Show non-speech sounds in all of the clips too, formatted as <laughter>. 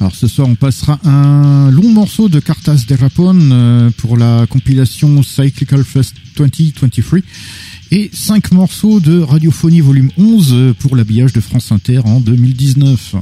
Alors ce soir, on passera un long morceau de Cartas de Rapone euh, pour la compilation Cyclical Fest 2023 et cinq morceaux de Radiophonie volume 11 euh, pour l'habillage de France Inter en 2019.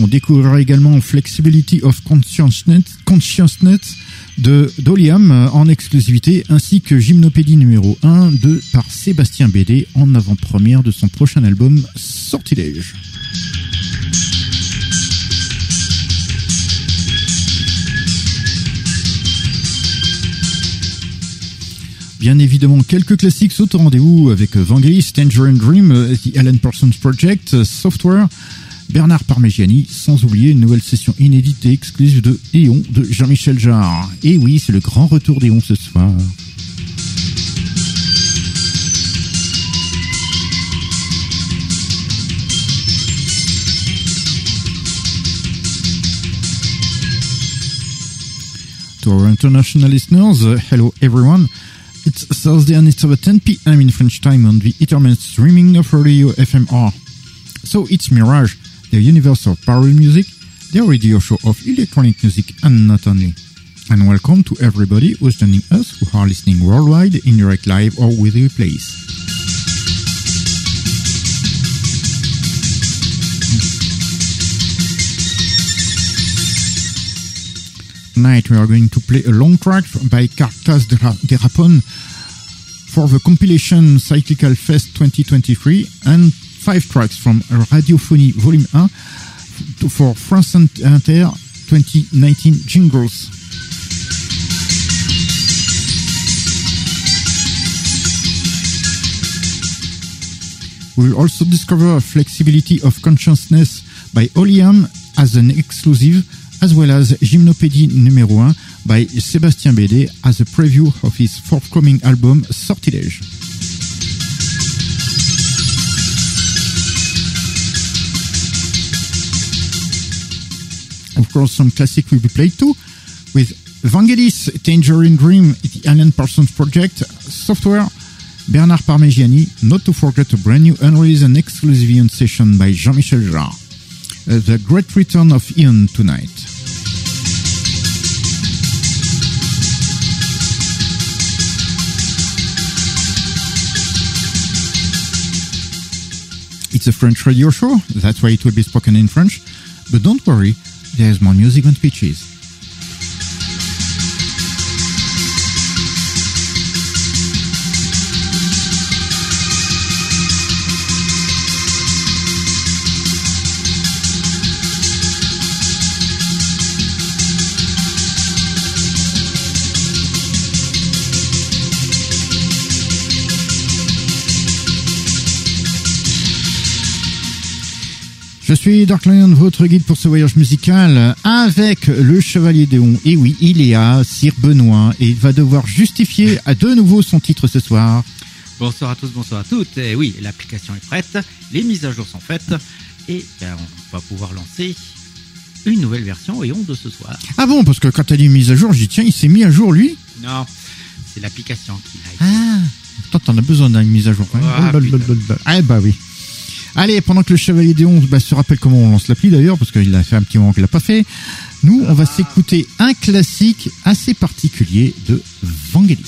On découvrira également Flexibility of Consciousness, Consciousness de Doliam euh, en exclusivité, ainsi que Gymnopédie numéro 1 de par Sébastien Bédé en avant-première de son prochain album Sortilège. Bien évidemment, quelques classiques sautent au rendez-vous avec Vangelis, Tangerine Dream, euh, The Alan Parsons Project, euh, Software, Bernard Parmigiani, sans oublier une nouvelle session inédite et exclusive de Eon de Jean-Michel Jarre. Et oui, c'est le grand retour d'Eon ce soir. To our international listeners, uh, hello everyone. It's Thursday and it's over 10 p.m. in French time on the internet streaming of Radio FMR. So it's Mirage, the universe of power music, the radio show of electronic music and not only. And welcome to everybody who's joining us who are listening worldwide in direct live or with replays. Tonight we are going to play a long track by Cartas de Rapon for the compilation Cyclical Fest 2023 and five tracks from Radiophonie Volume 1 to- for France Inter 2019 jingles. We'll also discover Flexibility of Consciousness by Oliam as an exclusive, as well as Gymnopédie numéro 1 by Sébastien Bédé as a preview of his forthcoming album Sortilège. Of course, some classic will be played too, with Vangelis, Tangerine Dream, the Alan Parsons Project, Software, Bernard Parmigiani, not to forget a brand new unreleased and exclusive Ian session by Jean-Michel Jarre. Uh, the great return of Ian tonight. It's a French radio show, that's why it will be spoken in French. But don't worry, there's more music than speeches. Je suis Dark Lion, votre guide pour ce voyage musical, avec le Chevalier Déon. Et oui, il est à Sir Benoît, et il va devoir justifier à de nouveau son titre ce soir. Bonsoir à tous, bonsoir à toutes. Et oui, l'application est prête, les mises à jour sont faites, et ben, on va pouvoir lancer une nouvelle version et on de ce soir. Ah bon, parce que quand t'as dit mise à jour, j'ai dit tiens, il s'est mis à jour lui Non, c'est l'application qui a été. Ah, toi t'en as besoin d'une mise à jour. Ah, Oh. Ah bah oui. Allez, pendant que le Chevalier Déon bah, se rappelle comment on lance l'appli d'ailleurs, parce qu'il a fait un petit moment qu'il l'a pas fait, nous on va s'écouter un classique assez particulier de Vangelis.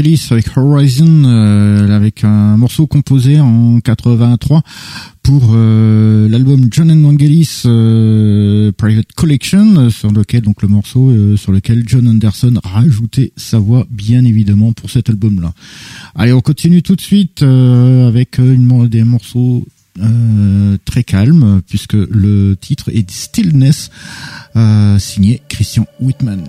Avec Horizon, euh, avec un morceau composé en 83 pour euh, l'album John and Vangelis euh, Private Collection, sur lequel donc le morceau sur lequel John Anderson a rajouté sa voix bien évidemment pour cet album-là. Allez, on continue tout de suite avec une, des morceaux très calmes puisque le titre est Stillness, signé Christian Whitman.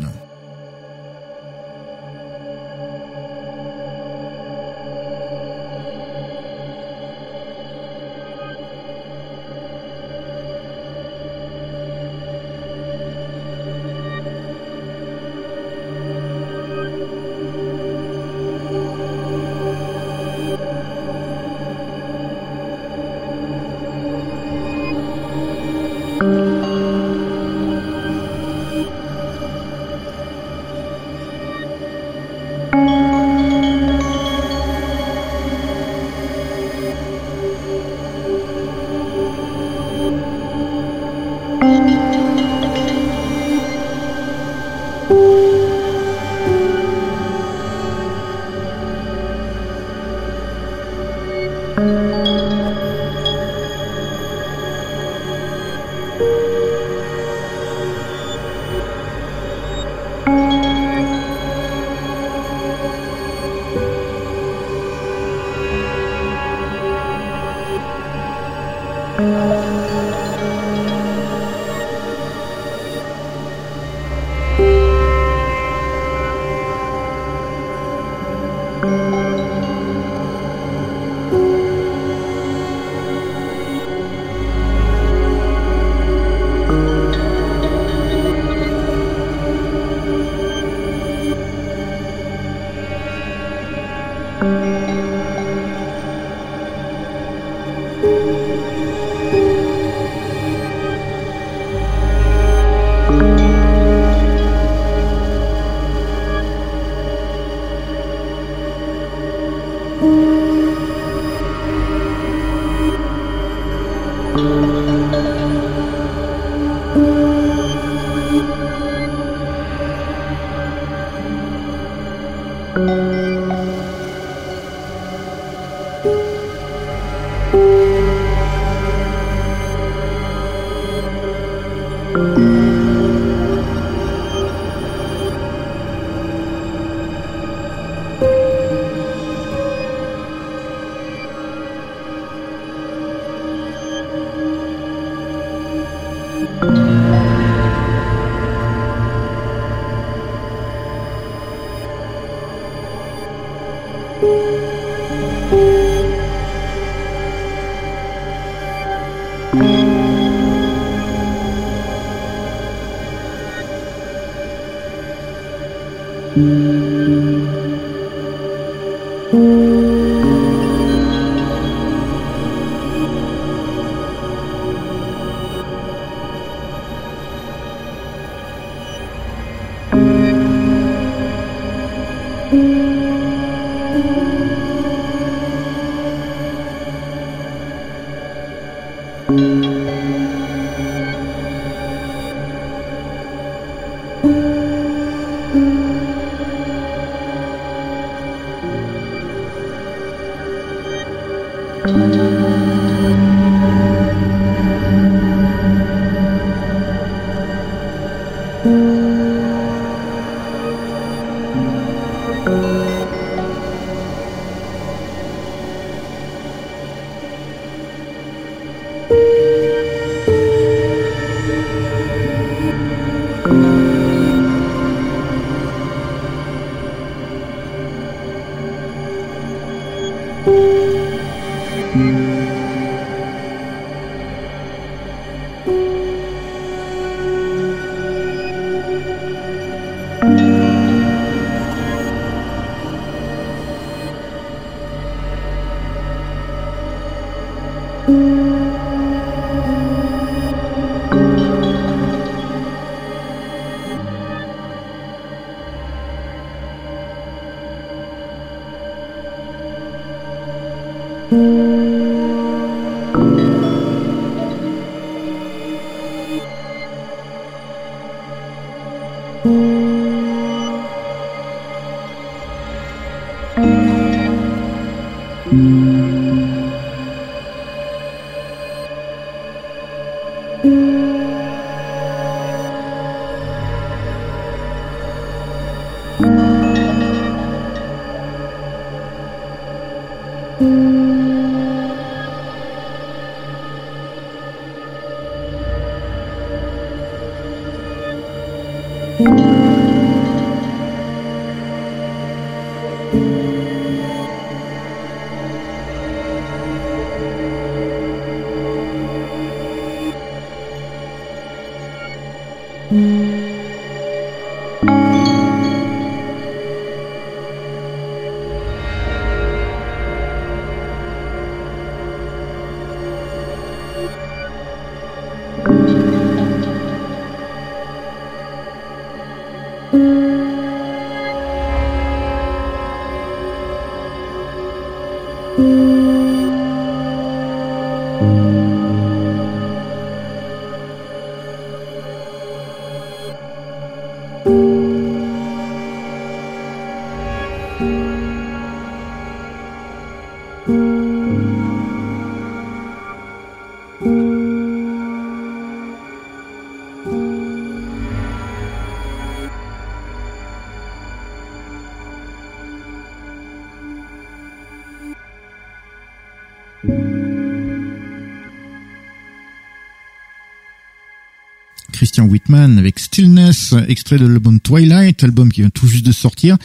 Christian Whitman avec Stillness, extrait de l'album Twilight, album qui vient tout juste de sortir.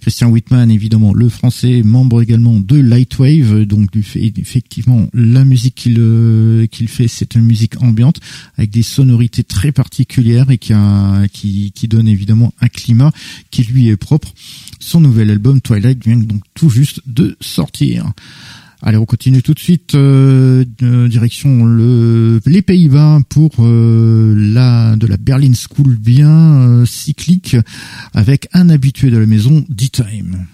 Christian Whitman, évidemment, le français, membre également de Lightwave, donc effectivement, la musique qu'il euh, qu'il fait, c'est une musique ambiante avec des sonorités très particulières et qui donne évidemment un climat qui lui est propre. Son nouvel album Twilight vient donc tout juste de sortir. Allez, on continue tout de suite euh, direction le, les Pays-Bas pour euh, la de la Berlin School bien euh, cyclique avec un habitué de la maison, D-Time.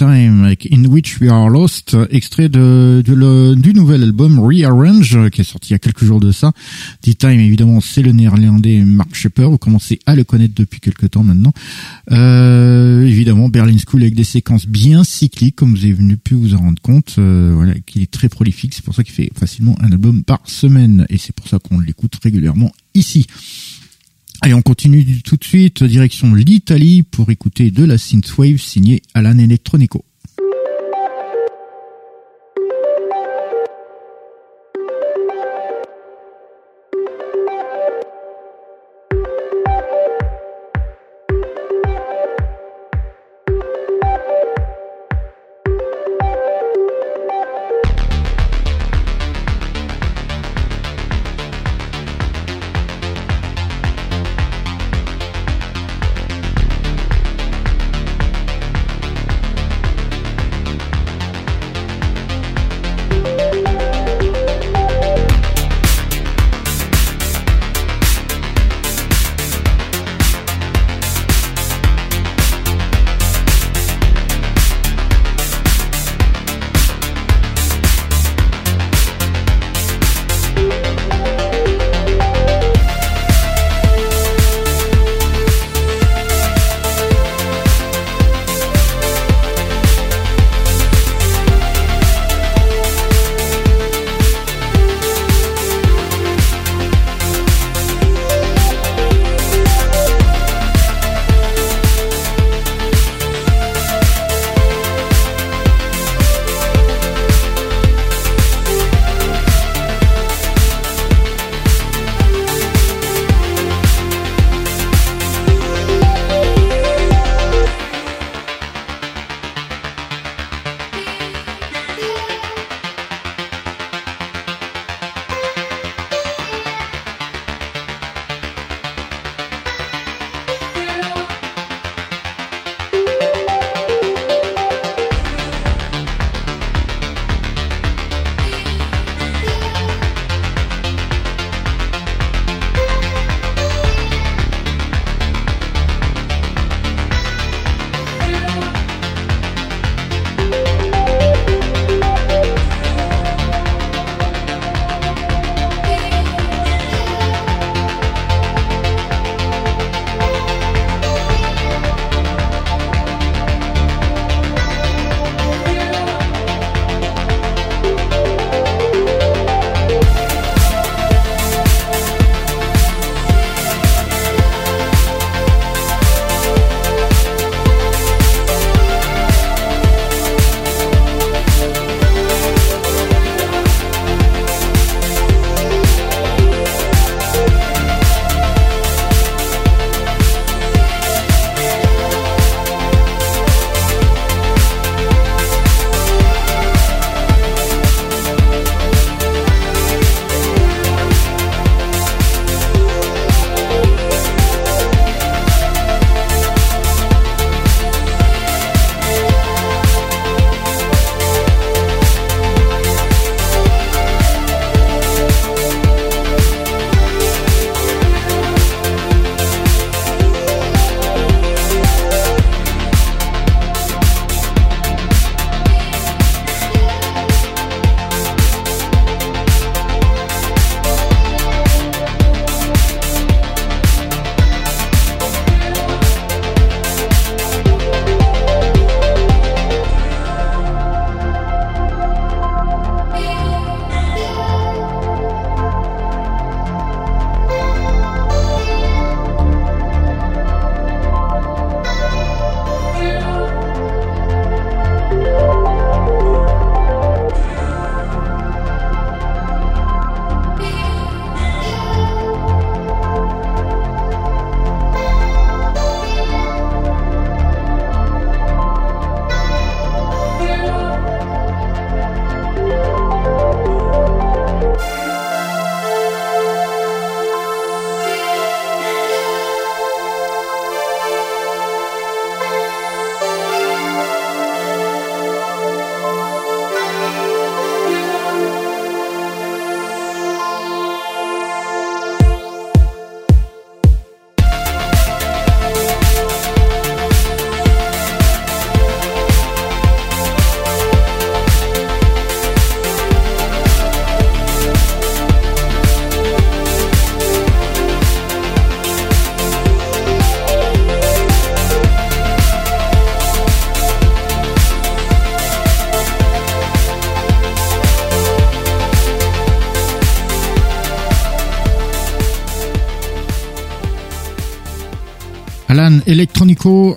Time in Which We Are Lost, extrait de, du nouvel album Rearrange qui est sorti il y a quelques jours de ça. The Time évidemment c'est le néerlandais Mark Shepper, vous commencez à le connaître depuis quelques temps maintenant. Euh, évidemment Berlin School avec des séquences bien cycliques comme vous avez pu vous en rendre compte, euh, voilà, qui est très prolifique, c'est pour ça qu'il fait facilement un album par semaine et c'est pour ça qu'on l'écoute régulièrement ici. Allez, on continue tout de suite, direction l'Italie pour écouter de la synthwave signée Alan Electronico.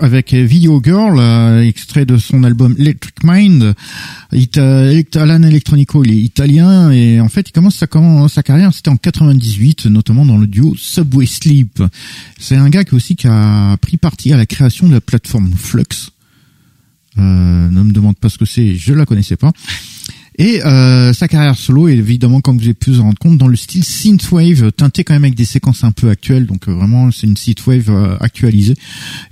Avec Video Girl, euh, extrait de son album Electric Mind. Alan Electronico, il est italien et en fait il commence sa, carrière, c'était en 98, notamment dans le duo Subway Sleep. C'est un gars qui aussi qui a pris parti à la création de la plateforme Flux. Euh, ne me demande pas ce que c'est, je la connaissais pas. Et euh, sa carrière solo est évidemment, comme vous avez pu vous rendre compte, dans le style synthwave, teinté quand même avec des séquences un peu actuelles. Donc euh, vraiment, c'est une synthwave euh, actualisée.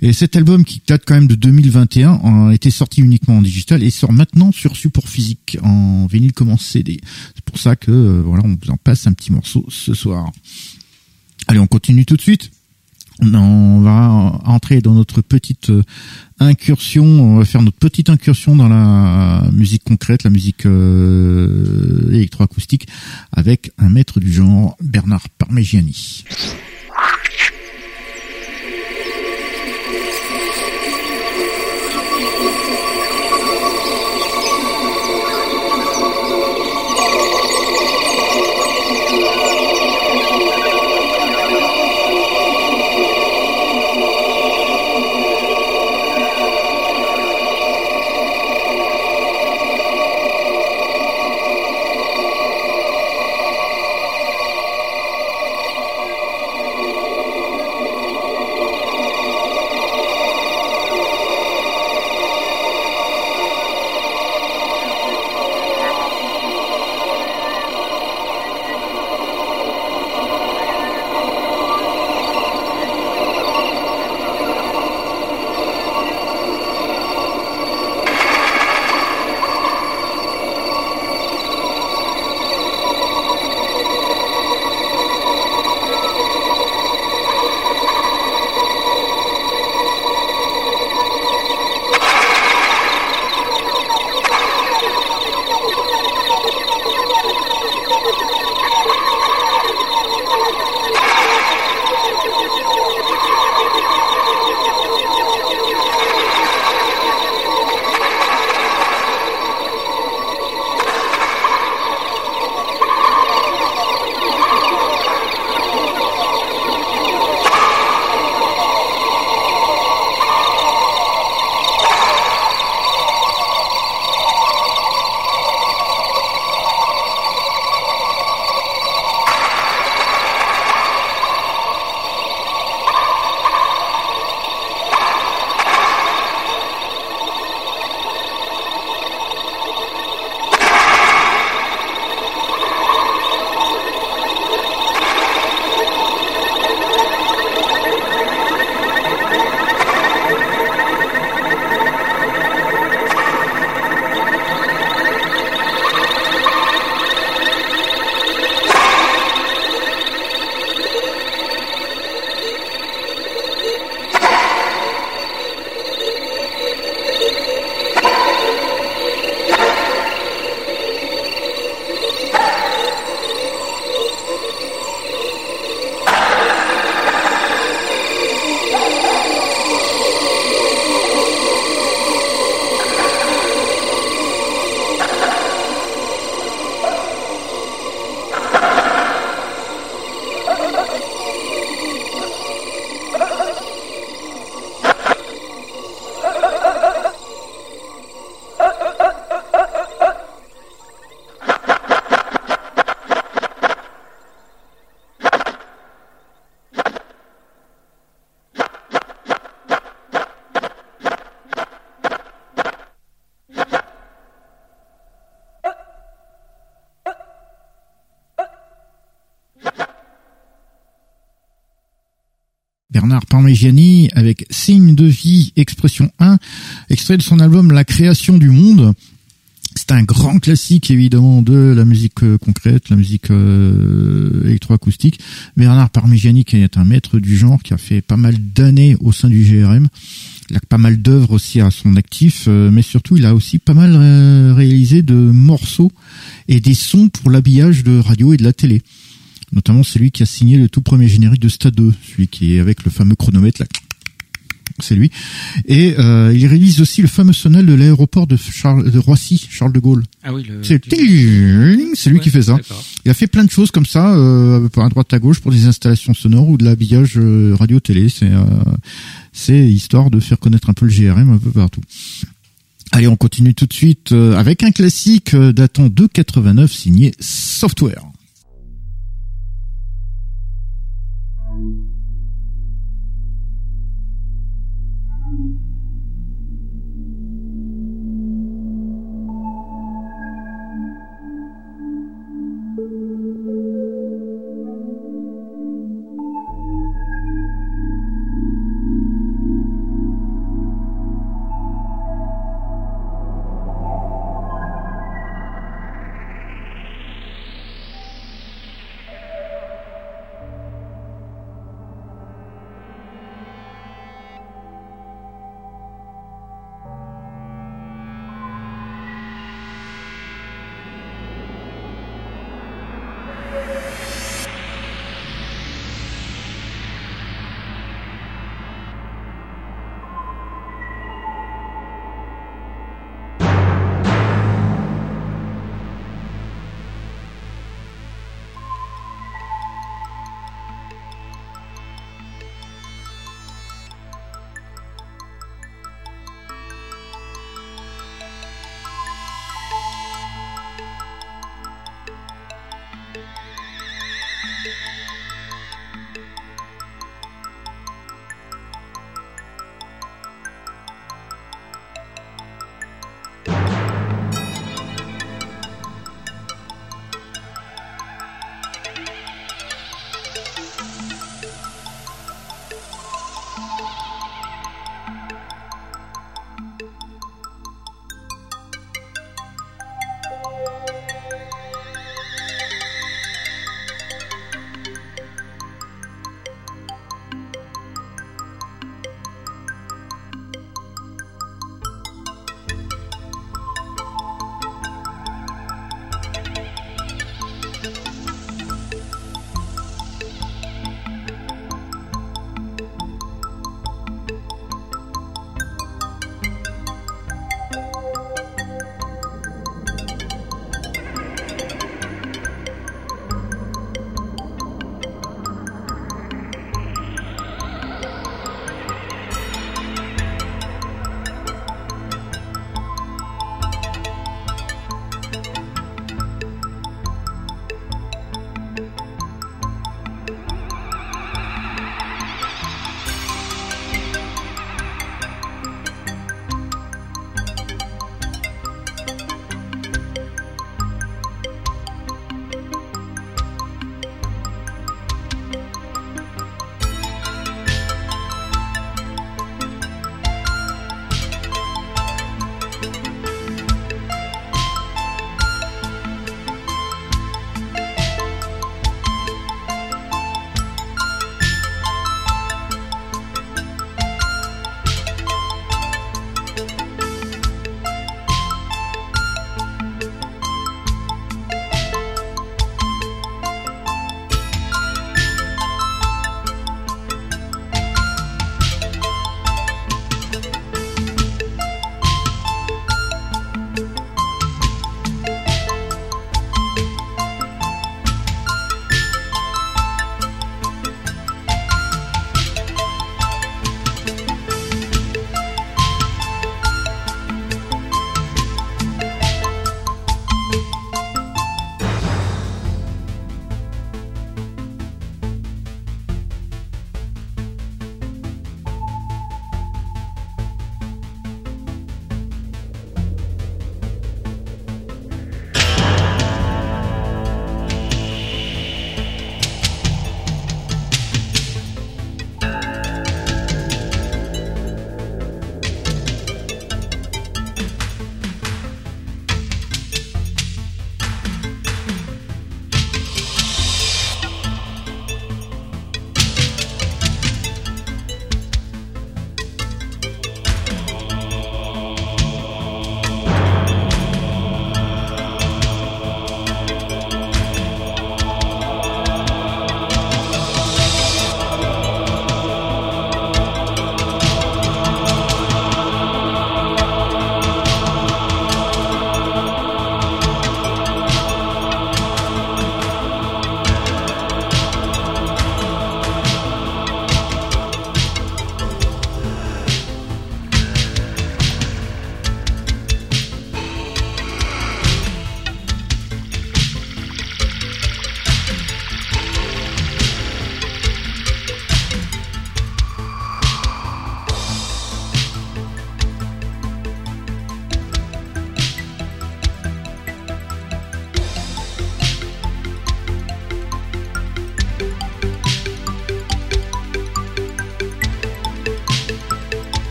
Et cet album qui date quand même de 2021 a été sorti uniquement en digital et sort maintenant sur support physique en vinyle comme en CD. C'est pour ça que voilà, on vous en passe un petit morceau ce soir. Allez, on continue tout de suite. On va entrer dans notre petite incursion, on va faire notre petite incursion dans la musique concrète, la musique euh, électroacoustique, avec un maître du genre, Bernard Parmigiani. Parmigiani avec Signe de vie, expression 1, extrait de son album La création du monde. C'est un grand classique évidemment de la musique euh, concrète, la musique euh, électroacoustique. Bernard Parmigiani qui est un maître du genre, qui a fait pas mal d'années au sein du GRM. Il a pas mal d'œuvres aussi à son actif, euh, mais surtout il a aussi pas mal réalisé de morceaux et des sons pour l'habillage de radio et de la télé notamment celui qui a signé le tout premier générique de Stade 2, celui qui est avec le fameux chronomètre là. C'est lui. Et euh, il réalise aussi le fameux sonal de l'aéroport de, Charles, de Roissy, Charles de Gaulle. Ah oui, le... C'est c'est lui qui fait ça. Il a fait plein de choses comme ça, euh, à droite à gauche pour des installations sonores ou de l'habillage euh, radio-télé. C'est euh, C'est histoire de faire connaître un peu le GRM un peu partout. Allez, on continue tout de suite avec un classique datant de 89 signé Software. Thank you.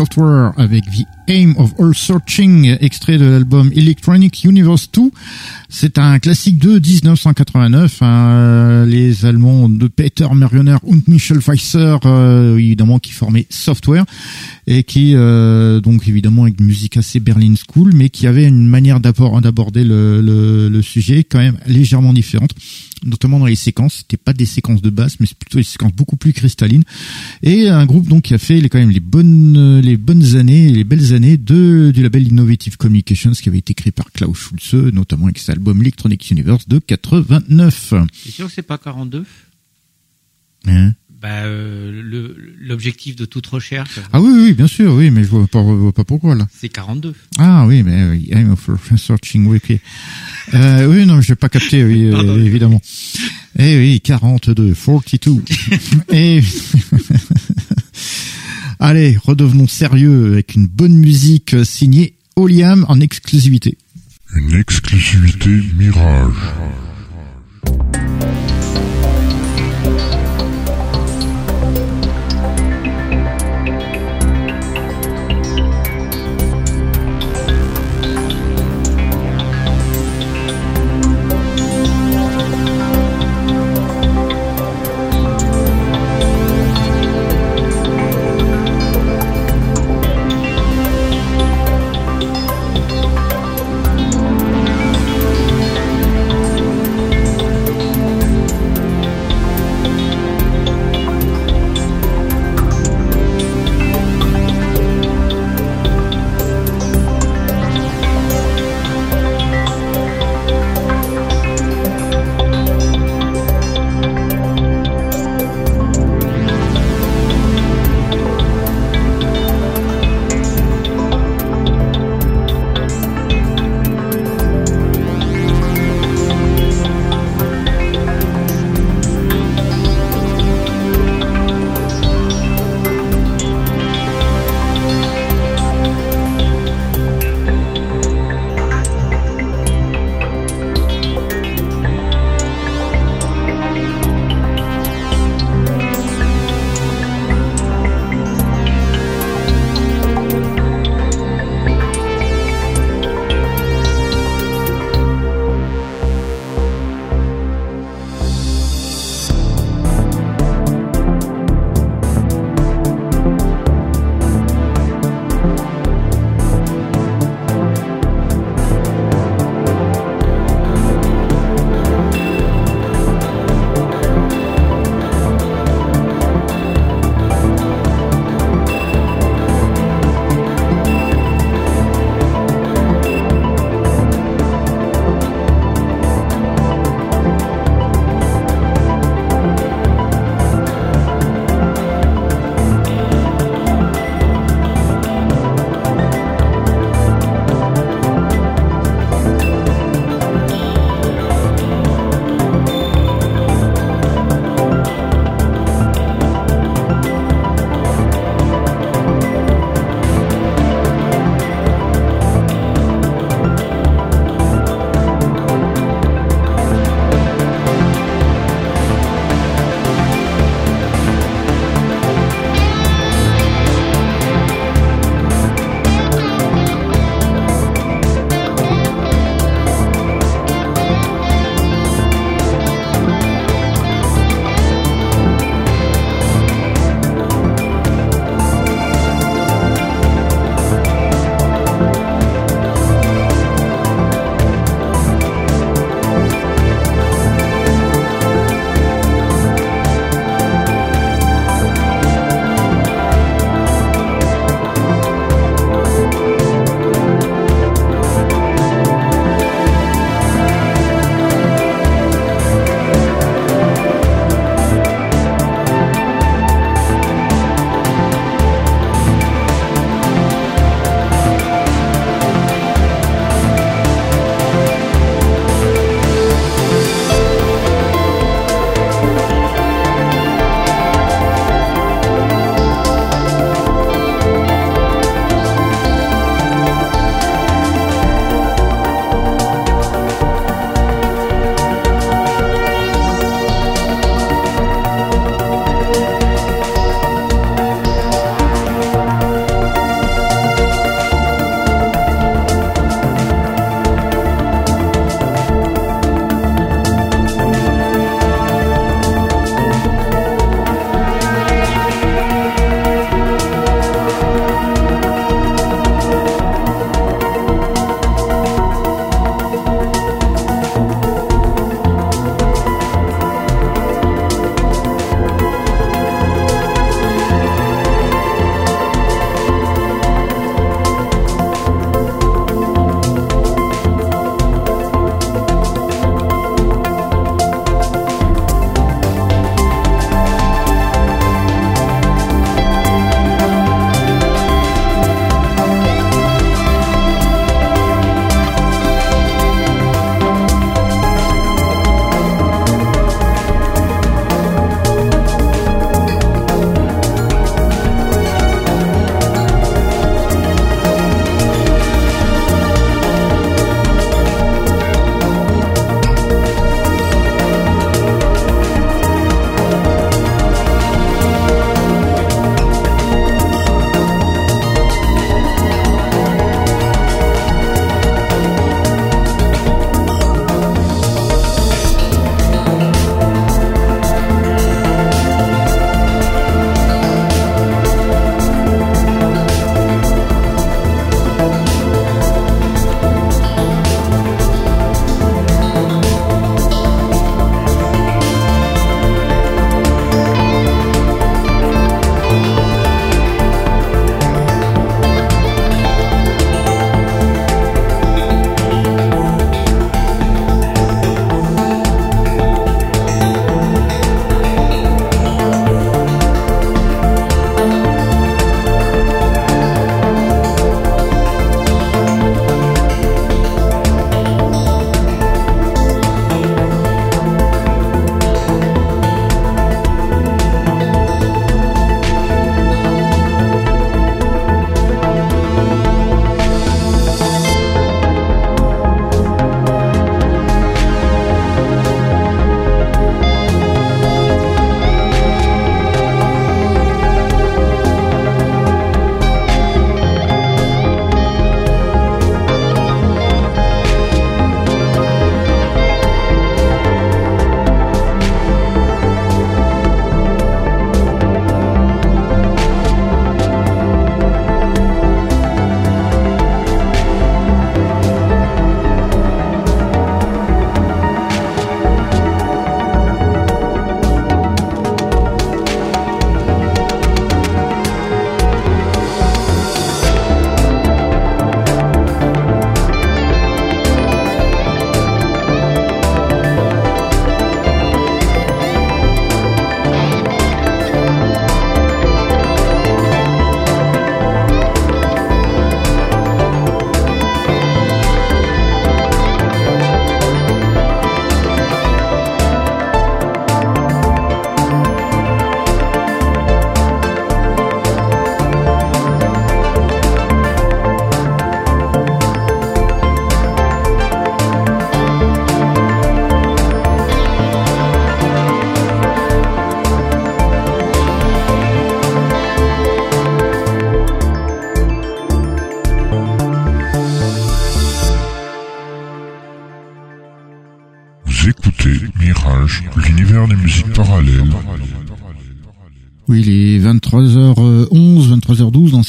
Software avec The Aim of All Searching, extrait de l'album Electronic Universe 2. C'est un classique de 1989. Hein, les Allemands de Peter Mergener und Michel Pfeiffer, euh, évidemment, qui formaient Software et qui, euh, donc évidemment, avec une musique assez Berlin School, mais qui avait une manière d'aborder le, le, le sujet quand même légèrement différente notamment dans les séquences. C'était pas des séquences de basse, mais c'est plutôt des séquences beaucoup plus cristallines. Et un groupe donc qui a fait les, quand même les bonnes les bonnes années, les belles années de du label Innovative Communications qui avait été créé par Klaus Schulze, notamment avec cet album Electronic Universe de 89. C'est sûr que c'est pas 42 Hein? Bah, euh, L'objectif de toute recherche, ah oui, oui, bien sûr, oui, mais je vois pas, vois pas pourquoi là. c'est 42. Ah oui, mais euh, I'm of searching wiki. Euh, oui, non, je vais pas capté, oui, <laughs> euh, Pardon. évidemment. Eh oui, 42, 42. <laughs> Et <laughs> allez, redevenons sérieux avec une bonne musique euh, signée Oliam en exclusivité. Une exclusivité Mirage.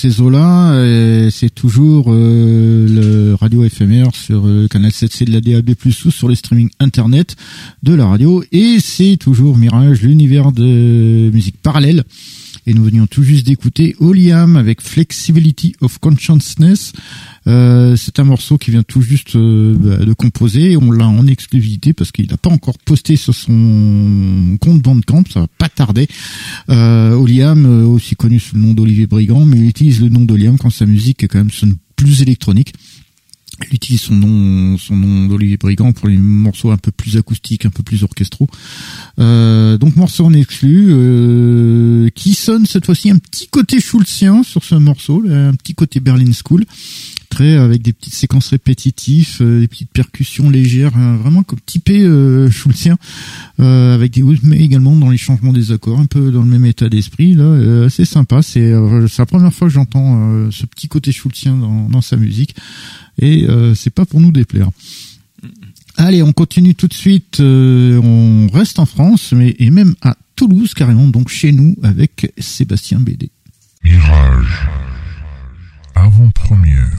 Ces eaux-là. et C'est toujours euh, le radio éphémère sur le canal 7C de la DAB+, ou sur les streaming internet de la radio. Et c'est toujours Mirage, l'univers de musique parallèle. Et nous venions tout juste d'écouter Oliam avec Flexibility of Consciousness. Euh, c'est un morceau qui vient tout juste euh, de composer. On l'a en exclusivité parce qu'il n'a pas encore posté sur son compte Bandcamp. Ça va pas tarder. Euh, Oliam, euh, aussi connu sous le nom d'Olivier Brigand, mais il utilise le nom d'Oliam quand sa musique est quand même sonne plus électronique. Il utilise son nom, son nom d'Olivier Brigand pour les morceaux un peu plus acoustiques, un peu plus orchestraux. Euh, donc morceau en exclu, euh, qui sonne cette fois-ci un petit côté schulzien sur ce morceau, un petit côté Berlin School, très avec des petites séquences répétitives, euh, des petites percussions légères, hein, vraiment comme typé euh, <laughs> schulzien, euh, avec des mais également dans les changements des accords, un peu dans le même état d'esprit. Là, euh, c'est sympa. C'est euh, c'est la première fois que j'entends euh, ce petit côté schulzien dans, dans sa musique et euh, c'est pas pour nous déplaire. Allez, on continue tout de suite. euh, on reste en France, mais et même à Toulouse carrément, donc chez nous avec Sébastien Bédé. Mirage. Avant-première.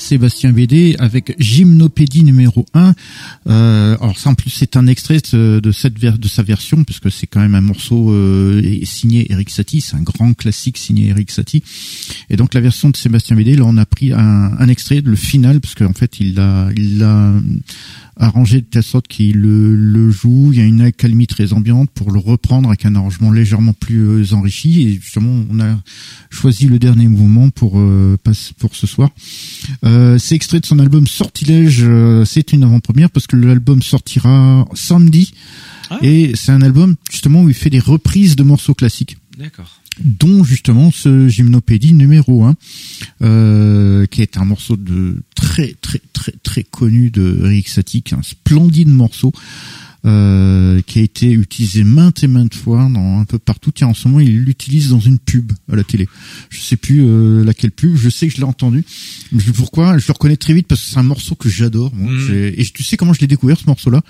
Sébastien BD avec Gymnopédie numéro 1. Euh, alors ça en plus c'est un extrait de, cette de sa version puisque c'est quand même un morceau euh, signé Eric Satie, c'est un grand classique signé Eric Satie. Et donc la version de Sébastien BD, là on a pris un, un extrait, le final, parce qu'en fait il l'a il l'a arrangé de telle sorte qu'il le, le, joue. Il y a une accalmie très ambiante pour le reprendre avec un arrangement légèrement plus euh, enrichi. Et justement, on a choisi le dernier mouvement pour euh, pour ce soir. Euh, c'est extrait de son album Sortilège. C'est une avant-première parce que l'album sortira samedi. Ah. Et c'est un album justement où il fait des reprises de morceaux classiques. D'accord dont justement ce Gymnopédie numéro 1, euh, qui est un morceau de très très très très connu de Rick Satie, un splendide morceau. Euh, qui a été utilisé maintes et maintes fois dans un peu partout. Tiens, en ce moment, il l'utilise dans une pub à la télé. Je sais plus euh, laquelle pub. Je sais que je l'ai entendu. Pourquoi? Je le reconnais très vite parce que c'est un morceau que j'adore. Mmh. Et tu sais comment je l'ai découvert ce morceau-là?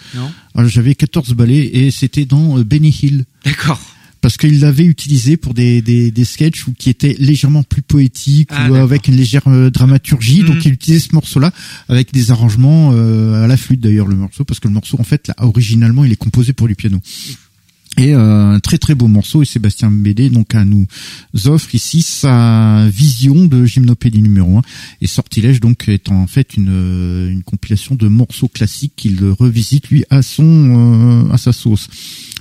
J'avais 14 balais et c'était dans Benny Hill. D'accord parce qu'il l'avait utilisé pour des, des, des sketchs où, qui étaient légèrement plus poétiques ah, ou avec une légère euh, dramaturgie. Donc mhm. il utilisait ce morceau-là avec des arrangements euh, à la flûte d'ailleurs le morceau parce que le morceau en fait là originalement il est composé pour du piano. Et euh, un très très beau morceau et Sébastien Bédé donc à nous offre ici sa vision de Gymnopédie numéro 1 et Sortilège donc est en fait une, une compilation de morceaux classiques qu'il revisite lui à son à sa sauce.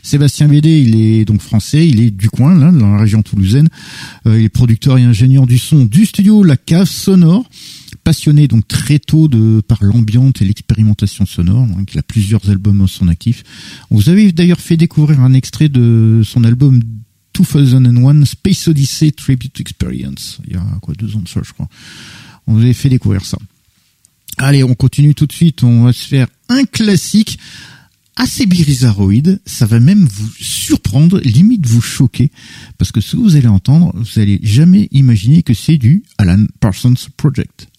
Sébastien Bédé, il est donc français, il est du coin, là, dans la région toulousaine. Euh, il est producteur et ingénieur du son du studio La Cave Sonore. Passionné donc très tôt de par l'ambiance et l'expérimentation sonore, donc il a plusieurs albums en son actif. vous avez d'ailleurs fait découvrir un extrait de son album 2001 Space Odyssey Tribute Experience. Il y a quoi deux ans de ça, je crois. On vous avait fait découvrir ça. Allez, on continue tout de suite. On va se faire un classique assez bizarroïde, ça va même vous surprendre, limite vous choquer, parce que ce que vous allez entendre, vous allez jamais imaginer que c'est du Alan Parsons Project.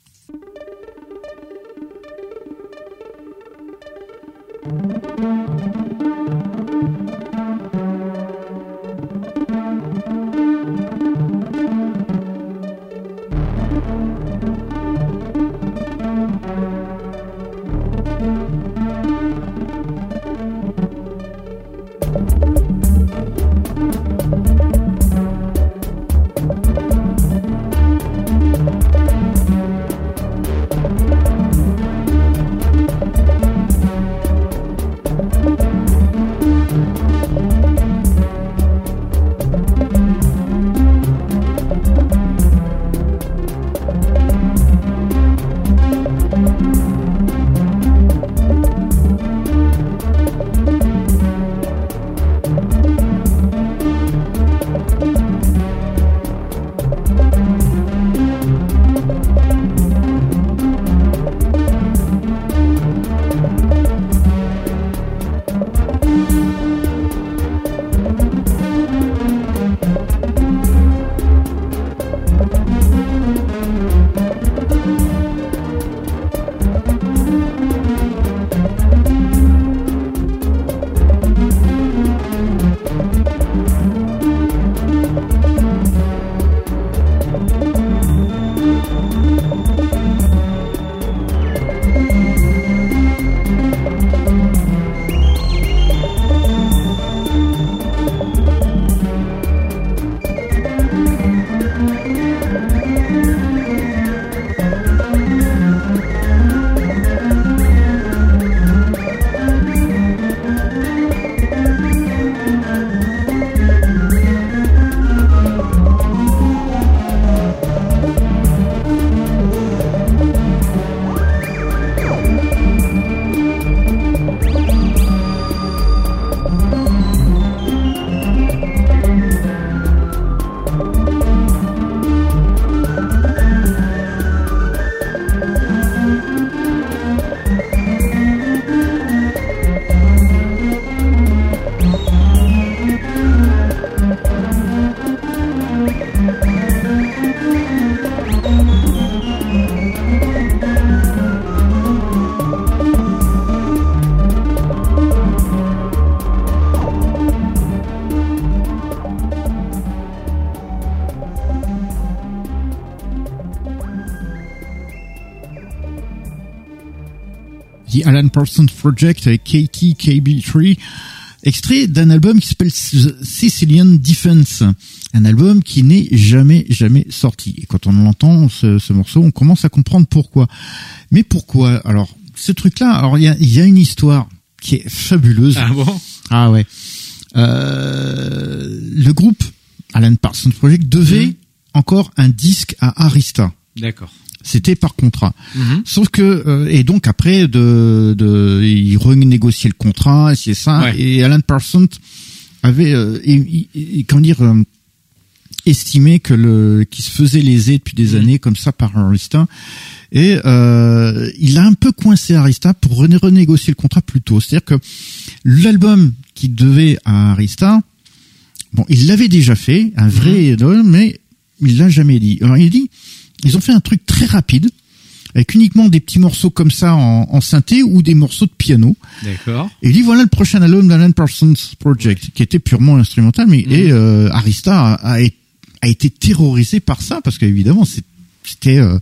Alan Parsons Project avec KTKB3, extrait d'un album qui s'appelle Sicilian Defense, un album qui n'est jamais jamais sorti. Et quand on entend ce, ce, morceau, on commence à comprendre pourquoi. Mais pourquoi? Alors, ce truc-là, alors il y a, y a, une histoire qui est fabuleuse. Ah bon? Ah ouais. Euh, le groupe Alan Parsons Project devait mmh. encore un disque à Arista. D'accord. C'était par contrat. Mmh. Sauf que euh, et donc après de, de il renégociait le contrat, c'est ça. Ouais. Et Alan Parsons avait euh, et, et, comment dire euh, estimé que le qui se faisait léser depuis des mmh. années comme ça par Arista et euh, il a un peu coincé Arista pour rené renégocier le contrat plus tôt. C'est-à-dire que l'album qui devait à Arista, bon, il l'avait déjà fait, un vrai mmh. mais il l'a jamais dit. Alors il dit, ils ont fait un truc très rapide avec uniquement des petits morceaux comme ça en, en synthé ou des morceaux de piano. D'accord. Et il dit voilà le prochain album d'Alan Parsons Project qui était purement instrumental, mais mmh. et euh, Arista a, a, a, été terrorisé par ça parce qu'évidemment c'était euh,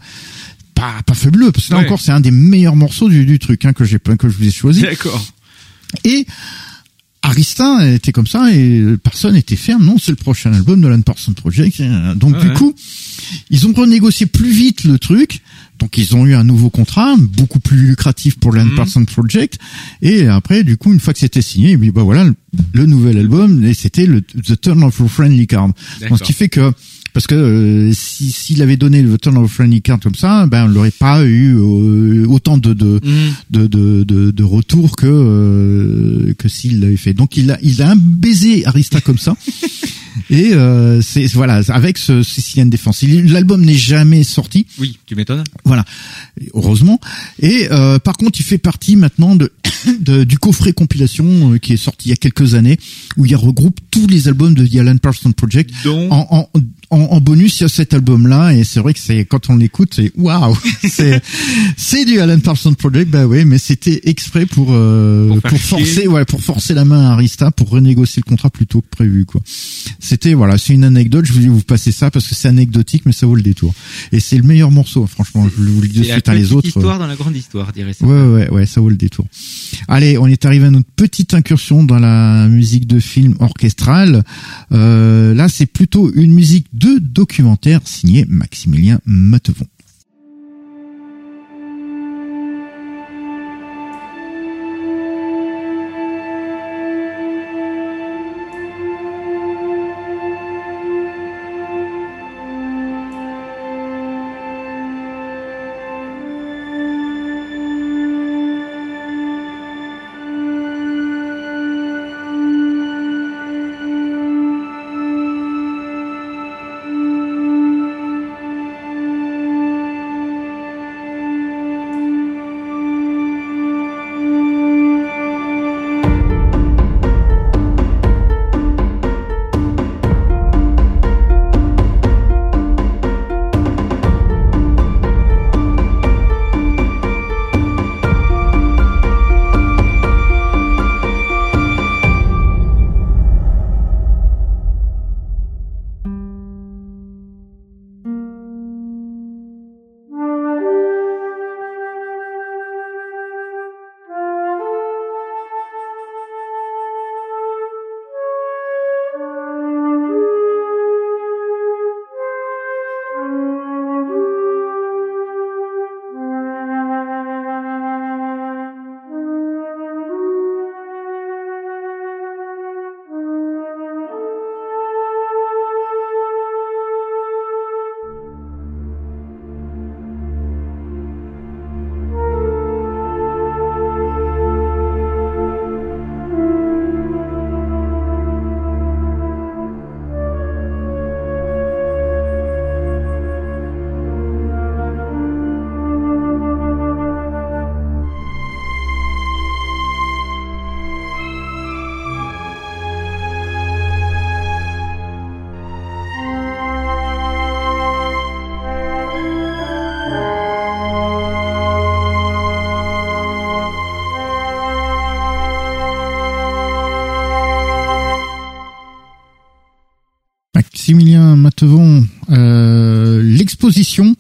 pas, pas fabuleux parce que là Ouais. encore c'est un des meilleurs morceaux du, du truc hein, que j'ai que je vous ai choisi. D'accord. Et Arista était comme ça et personne n'était ferme. Non, c'est le prochain album de Alan Parsons Project. Donc Ouais, du coup, ils ont renégocié plus vite le truc. Donc ils ont eu un nouveau contrat, beaucoup plus lucratif pour Mhm. Parsons Project. Et après, du coup, une fois que c'était signé, bah voilà, le, le nouvel album, et c'était le The Turn of a Friendly Card. Donc, ce qui fait que parce que euh, si s'il avait donné le Turn of Friendly Card comme ça, ben on n'aurait pas eu euh, autant de de, de de de, de retour que euh, que s'il l'avait fait. Donc il a il a un baiser Arista comme ça. <laughs> Et euh, c'est voilà avec ce Sicilian Defense. Il- L'album n'est jamais sorti, Oui, tu m'étonnes. voilà, heureusement. Et par contre, il fait partie maintenant de, <coughs> du coffret compilation qui est sorti il y a quelques années, où il regroupe tous les albums de The Alan Parsons Project. Donc, En, en, en, en bonus, il y a cet album-là, et c'est vrai que c'est quand on l'écoute, c'est waouh, <laughs> c'est c'est du Alan Parsons Project, bah oui, mais c'était exprès pour euh, Pour forcer, ouais, pour forcer la main à Arista pour renégocier le contrat plus tôt que prévu, quoi. C'était voilà, c'est une anecdote. Je voulais vous passer ça parce que c'est anecdotique, mais ça vaut le détour. Et c'est le meilleur morceau, franchement. Je vous le dis de suite à les petite autres. euh, histoire dans la grande histoire, dirait ça. Ouais, ouais, ouais, ça vaut le détour. Allez, on est arrivé à notre petite incursion dans la musique de film orchestrale. Euh, là, c'est plutôt une musique de documentaire signée Maximilien Matevon. L'exposition,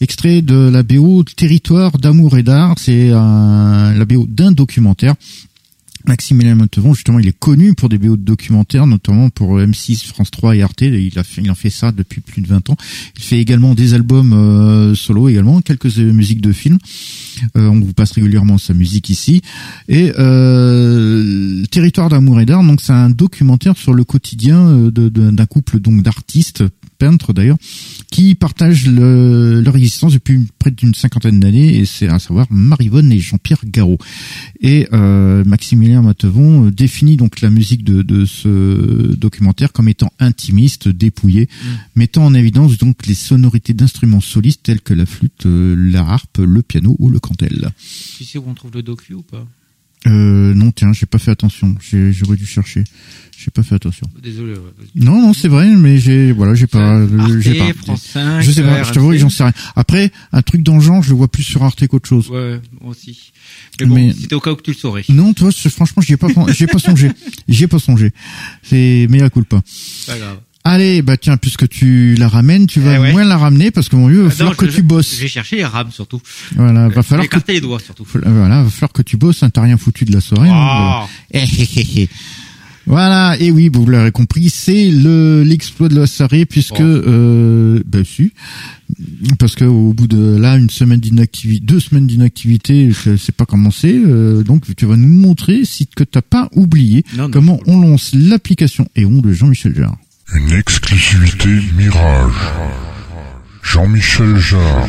extrait de la BO Territoire d'amour et d'art. C'est la BO d'un documentaire Maximilien Montevon, justement, il est connu pour des BO de documentaires, notamment pour M6, France 3 et Arte. Il a fait, il en fait ça depuis plus de 20 ans. Il fait également des albums euh, solo, également quelques euh, musiques de films. Euh, on vous passe régulièrement sa musique ici. Et Territoire d'amour et d'art, donc c'est un documentaire sur le quotidien d'un couple donc d'artistes peintres d'ailleurs, qui partagent leur existence depuis près d'une cinquantaine d'années, et c'est à savoir Marivonne et Jean-Pierre Garot. Et euh, Maximilien Matevon euh, définit donc la musique de, ce documentaire comme étant intimiste, dépouillée, mm. mettant en évidence donc les sonorités d'instruments solistes tels que la flûte, euh, la harpe, le piano ou le cantel. Tu sais où on trouve le docu ou pas? Euh, non, tiens, j'ai pas fait attention. J'aurais dû chercher. J'ai pas fait attention. Désolé. Non, non, c'est vrai, mais j'ai, voilà, j'ai pas, j'ai pas. France 5, je sais pas, je t'avoue, j'en sais rien. Après, un truc dans le genre, je le vois plus sur Arte qu'autre chose. Ouais, moi aussi. Mais bon, c'était au cas où tu le saurais. Non, toi, franchement, j'y ai pas, j'y ai pas songé. J'y ai pas songé. C'est meilleur coup pas. Pas grave. Allez, bah tiens, puisque tu la ramènes, tu vas eh moins la ramener parce que mon vieux, va falloir que tu bosses. J'ai cherché les rames surtout. Voilà, va falloir que les doigts surtout. Voilà, va falloir que tu bosses. Hein, T'as rien foutu de la soirée. Hein, oh. voilà, et oui, vous l'aurez compris, c'est le l'exploit de la soirée puisque euh, bah si, parce que au bout de là une semaine d'inactivité, deux semaines d'inactivité, c'est pas commencé. Euh, donc tu vas nous montrer si que t'as pas oublié comment on lance l'application et on de Jean-Michel Jarre. Une exclusivité Mirage. Jean-Michel Jarre.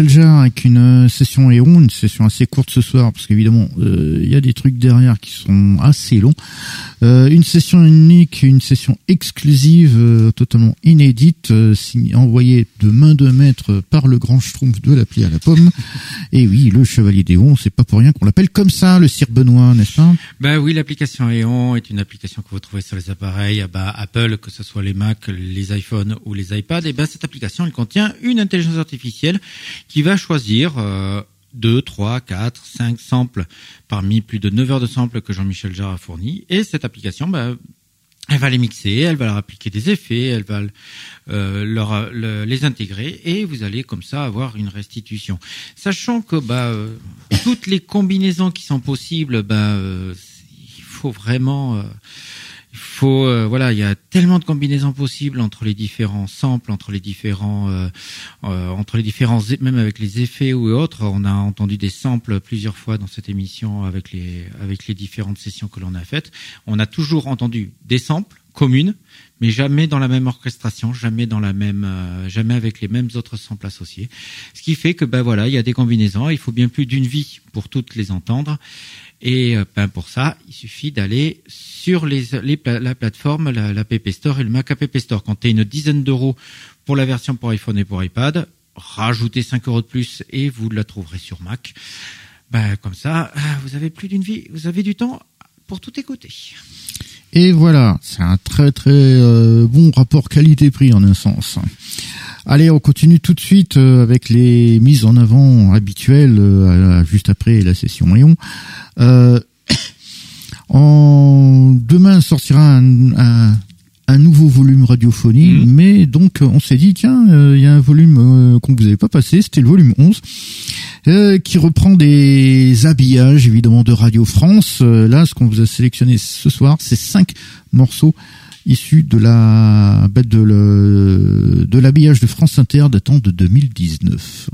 Avec une euh, session Héron, une session assez courte ce soir, parce qu'évidemment, euh, il y a des trucs derrière qui sont assez longs. Euh, une session unique, une session exclusive, totalement inédite, envoyée de main de maître par le grand schtroumpf de l'appli à la pomme. Et oui, le chevalier d'Héron, c'est pas pour rien qu'on l'appelle comme ça, le Sir Benoît, n'est-ce pas? Oui, l'application Aeon est une application que vous trouvez sur les appareils bah, Apple, que ce soit les Mac, les iPhones ou les iPads. Et ben cette application, elle contient une intelligence artificielle qui va choisir euh, 2, 3, 4, 5 samples parmi plus de 9 heures de samples que Jean-Michel Jarre a fourni. Et cette application, ben, elle va les mixer, elle va leur appliquer des effets, elle va euh, les intégrer et vous allez comme ça avoir une restitution. Sachant que bah, euh, toutes les combinaisons qui sont possibles, bah, euh, faut vraiment, euh, il faut, euh, voilà, il y a tellement de combinaisons possibles entre les différents samples, entre les différents, euh, entre les différents, même avec les effets ou autres. On a entendu des samples plusieurs fois dans cette émission avec les, avec les différentes sessions que l'on a faites. On a toujours entendu des samples communes, mais jamais dans la même orchestration, jamais dans la même, euh, jamais avec les mêmes autres samples associés. Ce qui fait que ben voilà, il y a des combinaisons. Il faut bien plus d'une vie pour toutes les entendre. Et euh, ben pour ça, il suffit d'aller sur les, les la plateforme, la, la Store et le Mac App Store. Comptez une dizaine d'euros pour la version pour iPhone et pour iPad. Rajoutez 5 euros de plus et vous la trouverez sur Mac. Ben, comme ça, ah, vous avez plus d'une vie, vous avez du temps pour tout écouter. Et voilà, c'est un très très euh, bon rapport qualité-prix en un sens. Allez, on continue tout de suite euh, avec les mises en avant habituelles, euh, juste après la session Rayon. Euh, <coughs> en demain sortira un, un, un nouveau volume radiophonie, Mhm. mais donc on s'est dit tiens, euh, il y a un volume euh, qu'on vous avait pas passé, c'était le volume 11 euh, qui reprend des habillages évidemment de Radio France. Euh, là, ce qu'on vous a sélectionné ce soir, c'est cinq morceaux issus de la bah, de le- de l'habillage de France Inter datant de 2019.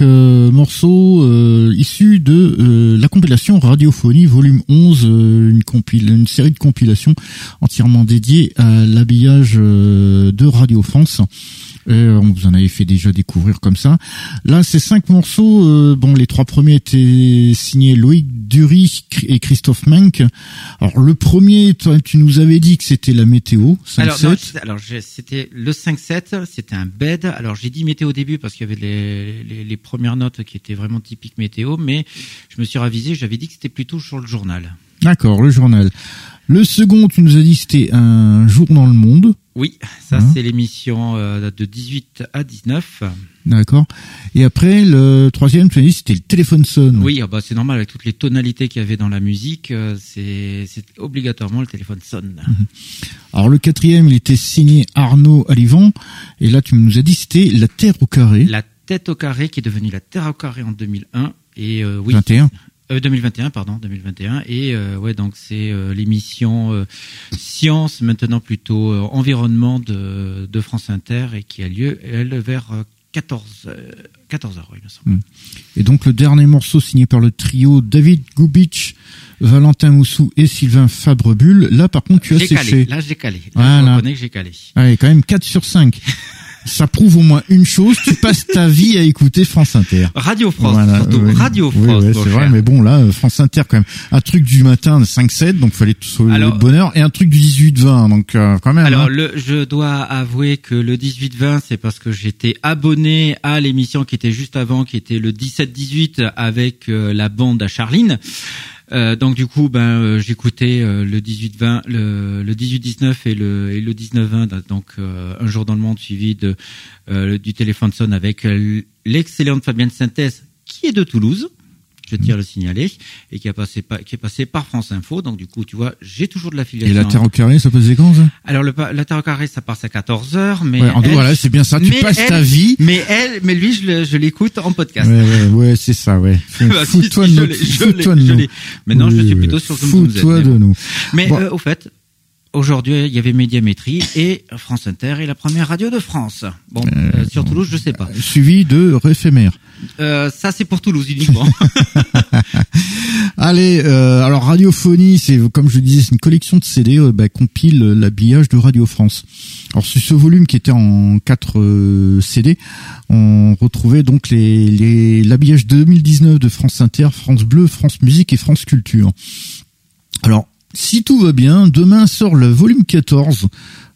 Euh, morceaux euh, issus de euh, la compilation Radiophonie volume 11, euh, une, compil une série de compilations entièrement dédiées à l'habillage de Radio France. Et on vous en avait fait déjà découvrir comme ça. Là, ces cinq morceaux, euh, bon, les trois premiers étaient signés Loïc Dury et Christophe Menck. Alors le premier, toi, tu nous avais dit que c'était la météo. 5, Alors, non, 7. je- alors c'était le 5-7, c'était un bed. Alors j'ai dit météo au début parce qu'il y avait les, les, les premières notes qui étaient vraiment typiques météo, mais je me suis ravisé, j'avais dit que c'était plutôt sur le journal. D'accord, le journal. Le second, tu nous as dit que c'était un jour dans le monde. Oui, ça Hein c'est l'émission euh, de 18 à 19. D'accord. Et après, le troisième, tu as dit que c'était le téléphone sonne. Oui, ah bah, c'est normal avec toutes les tonalités qu'il y avait dans la musique, euh, c'est obligatoirement le téléphone sonne. Alors le quatrième, il était signé Arnaud Alivan. Et là, tu nous as dit que c'était la Terre au carré. La tête au carré qui est devenue la terre au carré en 2001 et euh, oui, 21. Euh, 2021, pardon, 2021. Et euh, ouais, donc c'est euh, l'émission euh, science, maintenant plutôt euh, environnement de, de France Inter et qui a lieu, elle, vers euh, 14, euh, 14 heures, il me semble. Et donc le dernier morceau signé par le trio David Gubitsch, Valentin Moussou et Sylvain Fabrebulle. Là, par contre, tu as J'ai calé, séché. là j'ai calé. Là, Voilà. je reconnais que j'ai calé. Allez, quand même 4 sur 5. <laughs> Ça prouve au moins une chose, tu passes ta vie à écouter France Inter. Radio France, Voilà, surtout. ouais. Radio France, ouais, mon c'est vrai, mais bon, là, euh, France Inter, quand même, un truc du matin de 5-7, donc fallait tout le bonheur, et un truc du 18-20, donc euh, quand même. Alors, hein. le, je dois avouer que le 18-20, c'est parce que j'étais abonné à l'émission qui était juste avant, qui était le 17-18 avec euh, la bande à Charline. Euh, donc du coup, ben euh, j'écoutais euh, le 18-20, le, le 18-19 et le et le 19-20, donc euh, un jour dans le monde suivi de euh, du téléphone sonne avec euh, l'excellente Fabienne Synthèse qui est de Toulouse. Je tiens à le signaler et qui a passé par, qui est passé par France Info. Donc du coup, tu vois, j'ai toujours de Et l'affiliation. la Terre au carré, ça passe des quand, ça? Alors le la Terre au carré, ça passe à 14 heures, mais Ouais, en elle- voilà, c'est bien ça, tu passes elle- ta vie. mais elle, mais lui, je l'écoute en podcast. Ouais, ouais, ouais, c'est ça, ouais. <laughs> Bah, Fous-toi si, de nous. Fous-toi je. Maintenant, je suis oui, plutôt sur Fous-toi de nous. Mais Bon. euh, au fait, aujourd'hui, il y avait Médiamétrie et France Inter est la première radio de France. Bon, euh, sur Toulouse, je sais pas. Suivi de Réfémère. Euh, ça, c'est pour Toulouse uniquement. <laughs> <laughs> Allez, euh, alors Radiophonie, c'est comme je disais, c'est une collection de CD euh, bah, compile euh, l'habillage de Radio France. Alors sur ce volume qui était en 4 euh, CD, on retrouvait donc les les- l'habillage 2019 de France Inter, France Bleu, France Musique et France Culture. Alors, si tout va bien, demain sort le volume 14,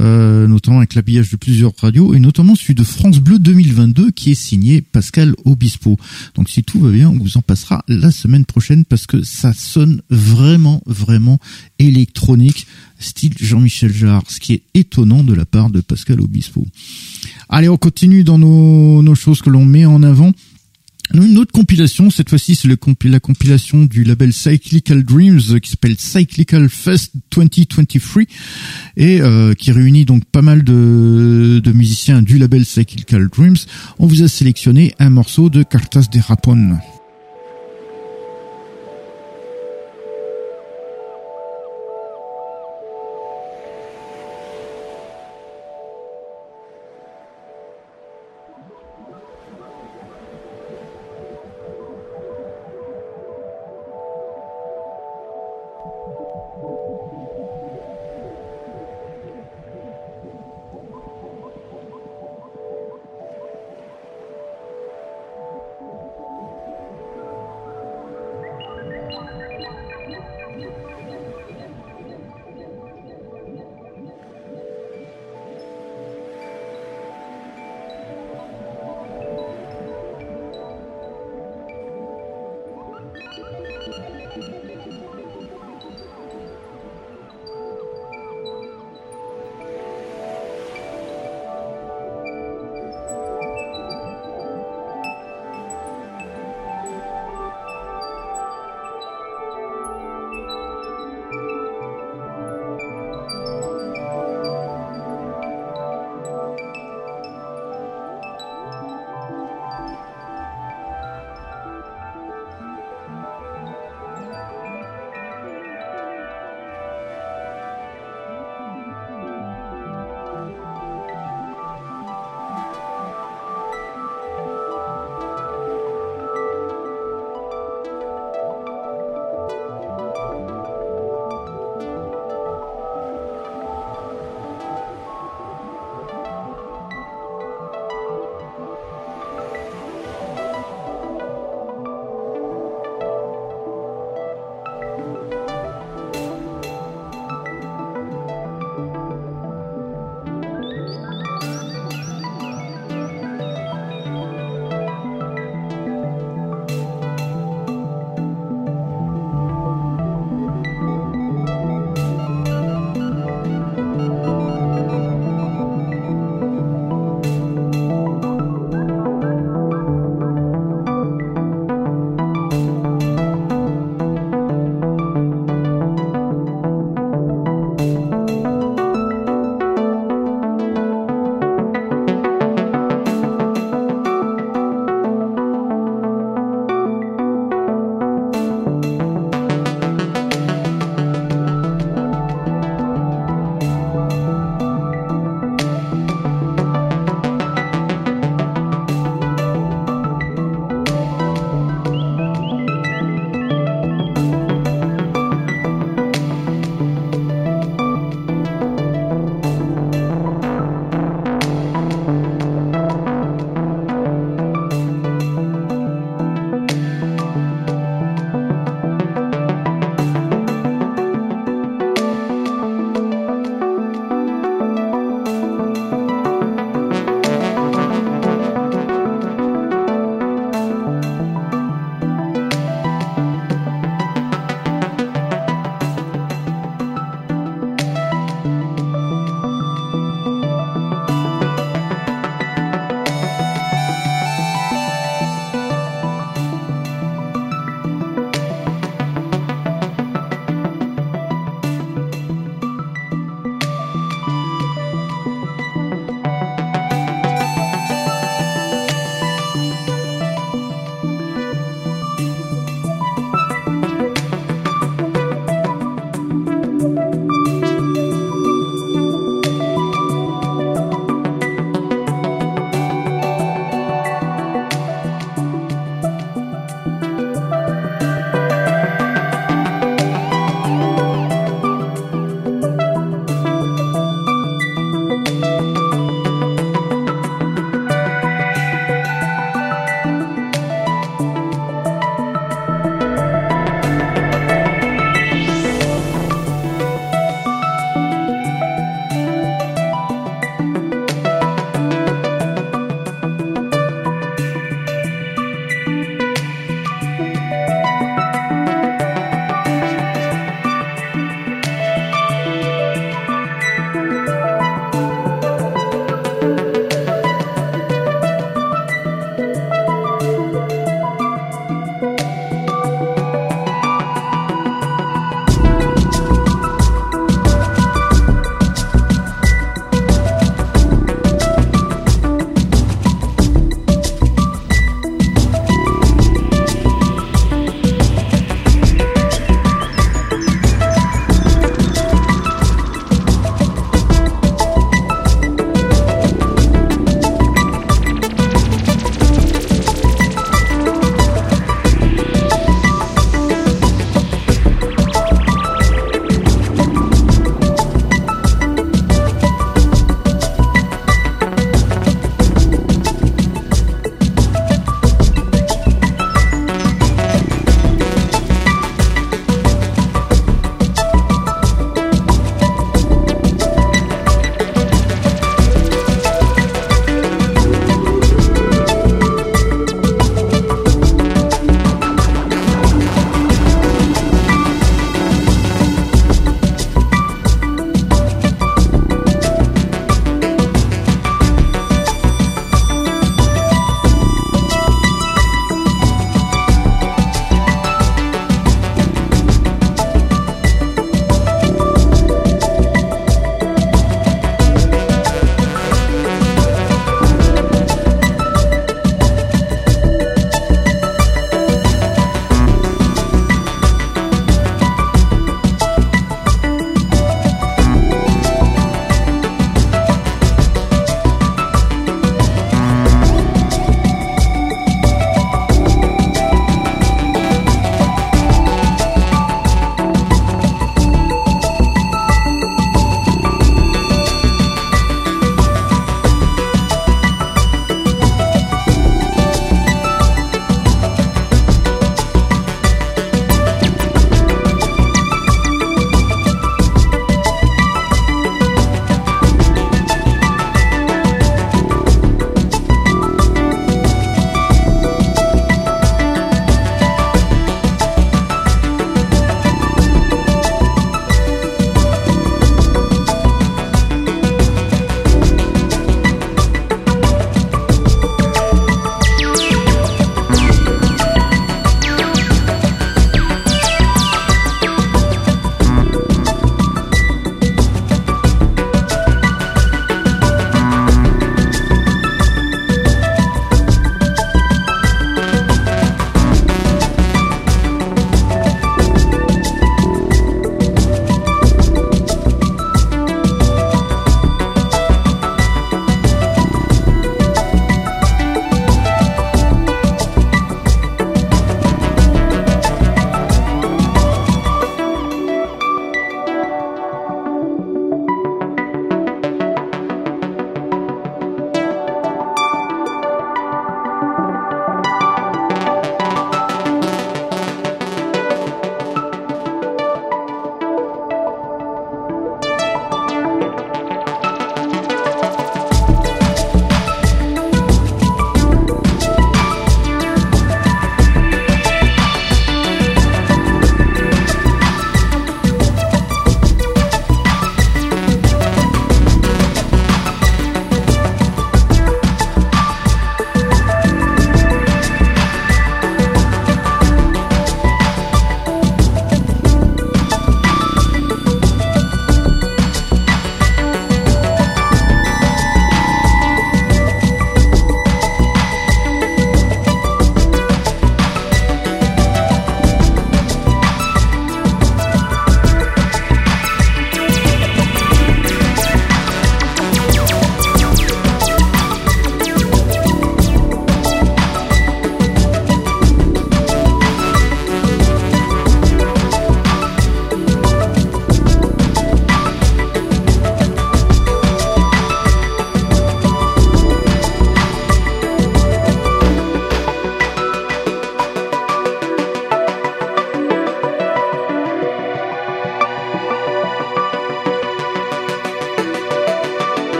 euh, notamment avec l'habillage de plusieurs radios, et notamment celui de France Bleu 2022 qui est signé Pascal Obispo. Donc si tout va bien, on vous en passera la semaine prochaine parce que ça sonne vraiment, vraiment électronique, style Jean-Michel Jarre, ce qui est étonnant de la part de Pascal Obispo. Allez, on continue dans nos, nos choses que l'on met en avant. Une autre compilation, cette fois-ci c'est la compilation du label Cyclical Dreams euh, qui s'appelle Cyclical Fest 2023 et euh, qui réunit donc pas mal de, de musiciens du label Cyclical Dreams. On vous a sélectionné un morceau de Cartas de Rapon.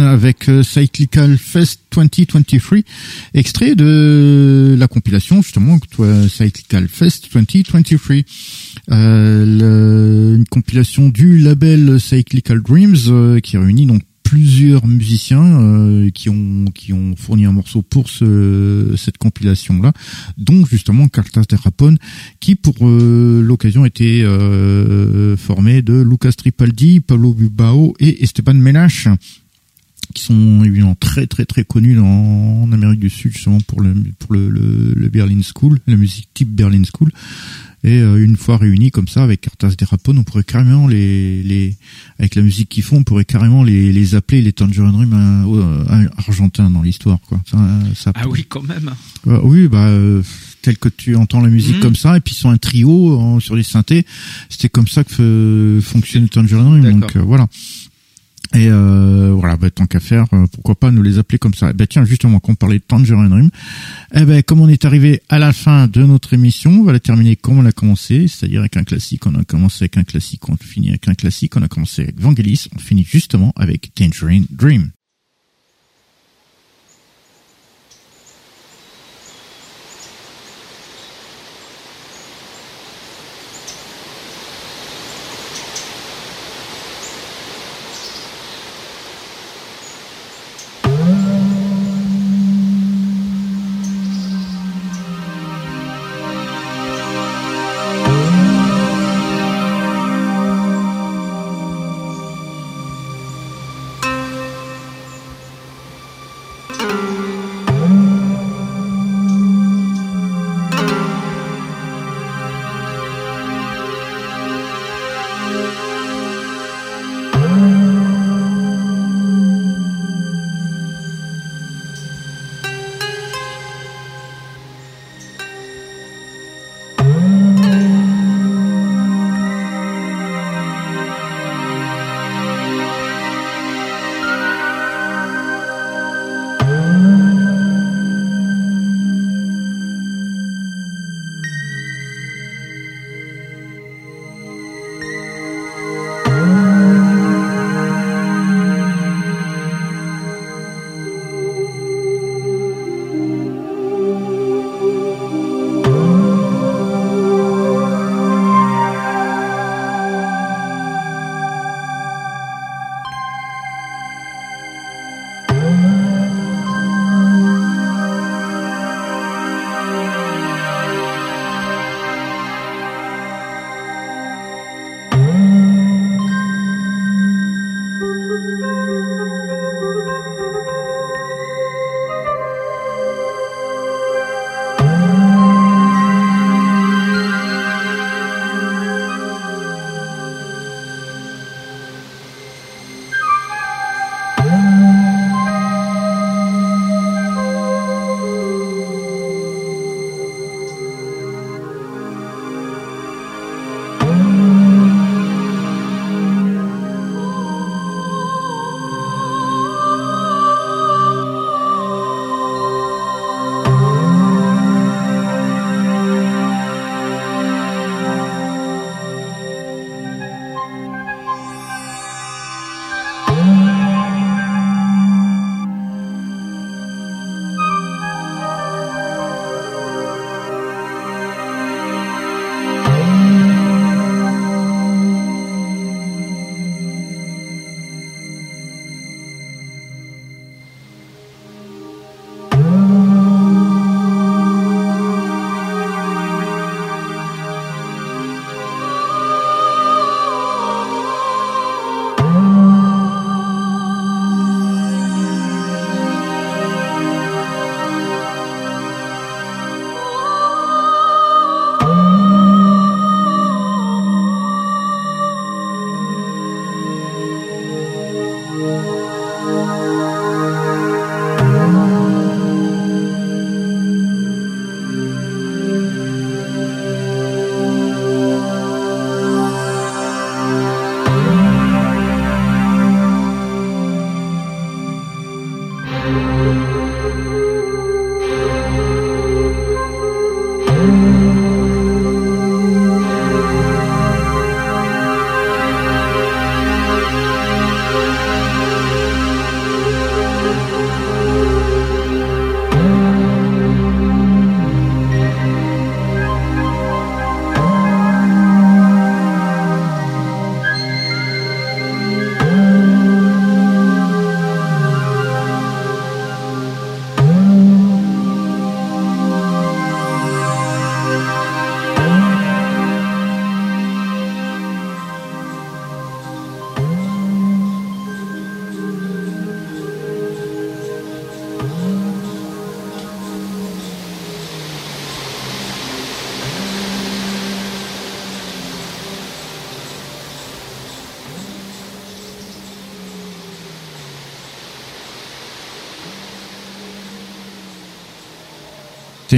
Avec euh, Cyclical Fest 2023, extrait de la compilation justement Cyclical Fest 2023, euh, une compilation du label Cyclical Dreams euh, qui réunit donc plusieurs musiciens euh, qui ont qui ont fourni un morceau pour ce, cette compilation là dont justement Cartas de Rapone qui pour euh, l'occasion était euh, formé de Lucas Tripaldi, Pablo Bilbao et Esteban Menache qui sont évidemment très très très connus en Amérique du Sud justement pour le pour le, le Berlin School, la musique type Berlin School. Et euh, une fois réunis comme ça avec Cartas de Rapone, on pourrait carrément les, les avec la musique qu'ils font, on pourrait carrément les, les appeler les Tangerine Dream euh, euh, argentins dans l'histoire quoi. Ça, ça ah oui quand même. Euh, oui bah euh, tel que tu entends la musique Mhm. comme ça et puis ils sont un trio en- sur les synthés. C'était comme ça que euh, fonctionne Tangerine Dream. Donc euh, voilà. Et euh, voilà, bah, tant qu'à faire, euh, pourquoi pas nous les appeler comme ça. Eh ben tiens, justement, qu'on parlait de Tangerine Dream, eh ben comme on est arrivé à la fin de notre émission, on va la terminer comme on l'a commencé, c'est-à-dire avec un classique. On a commencé avec un classique, on finit avec un classique. On a commencé avec Vangelis, on finit justement avec Tangerine Dream.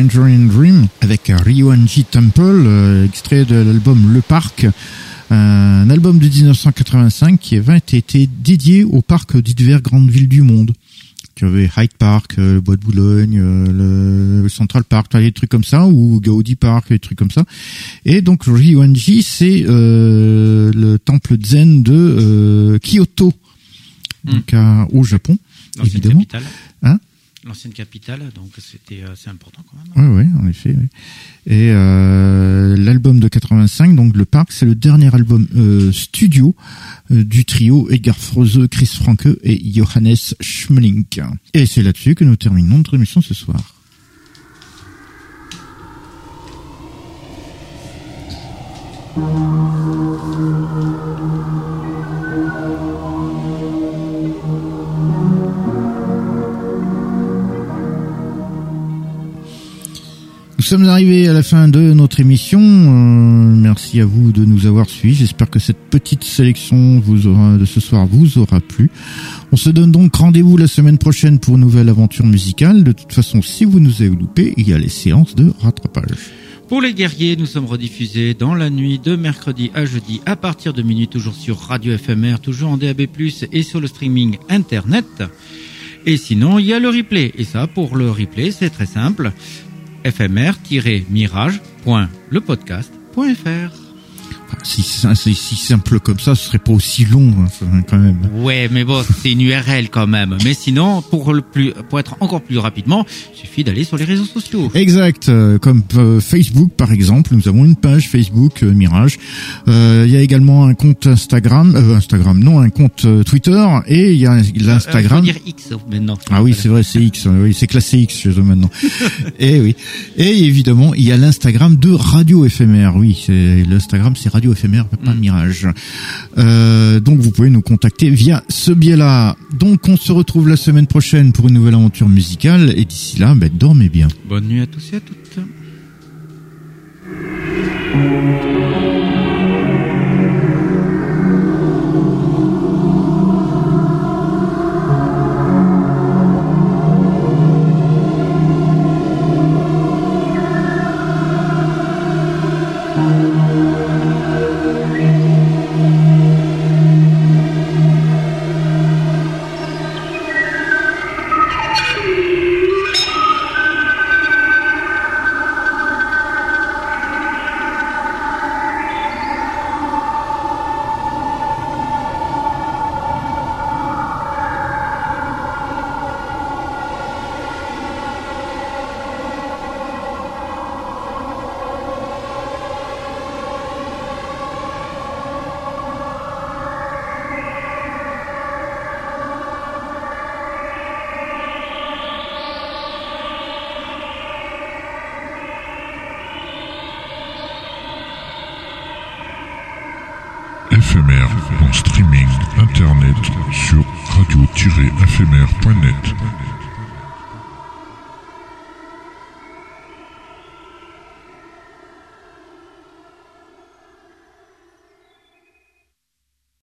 Tangerine Dream avec Ryoanji Temple, euh, extrait de l'album Le Parc, un album de 1985 qui avait été dédié au parc des diverses grandes villes du monde. Tu avais Hyde Park, euh, le Bois de Boulogne, euh, le Central Park, des trucs comme ça, ou Gaudi Park, des trucs comme ça. Et donc Ryoanji, c'est euh, le temple zen de Kyoto, hmm. donc au Japon, évidemment. Hein? L'ancienne capitale, donc c'était assez important quand même. Oui, oui, en effet. Et euh, l'album de 85, donc le Parc, c'est le dernier album euh, studio euh, du trio Edgar Froese, Chris Franke et Johannes Schmelink. Et c'est là-dessus que nous terminons notre émission ce soir. Sommes arrivés à la fin de notre émission. Euh, merci à vous de nous avoir suivis. J'espère que cette petite sélection vous aura, de ce soir vous aura plu. On se donne donc rendez-vous la semaine prochaine pour une nouvelle aventure musicale. De toute façon, si vous nous avez loupé, il y a les séances de rattrapage. Pour les guerriers, nous sommes rediffusés dans la nuit de mercredi à jeudi à partir de minuit, toujours sur Radio FMR, toujours en DAB+, et sur le streaming internet. Et sinon, il y a le replay. Et ça, pour le replay, c'est très simple fmr-mirage.lepodcast.fr. Si c'est si simple comme ça, ce serait pas aussi long hein, quand même. Ouais, mais bon, c'est une URL quand même. Mais sinon, pour le plus, pour être encore plus rapidement, il suffit d'aller sur les réseaux sociaux. Exact, euh, comme euh, Facebook par exemple. Nous avons une page Facebook euh, Mirage. Il y a également un compte Instagram, Instagram non, un compte Twitter et il y a l'Instagram. dire X maintenant. Ah oui, c'est vrai, c'est X. Oui, c'est classé X chez eux maintenant. <laughs> et oui. Et évidemment, il y a l'Instagram de Radio éphémère. Oui, c'est l'Instagram, c'est Radio éphémère, pas mm. Mirage. Euh, donc vous pouvez nous contacter via ce biais-là. Donc on se retrouve la semaine prochaine pour une nouvelle aventure musicale et d'ici là, ben, dormez bien. Bonne nuit à tous et à toutes.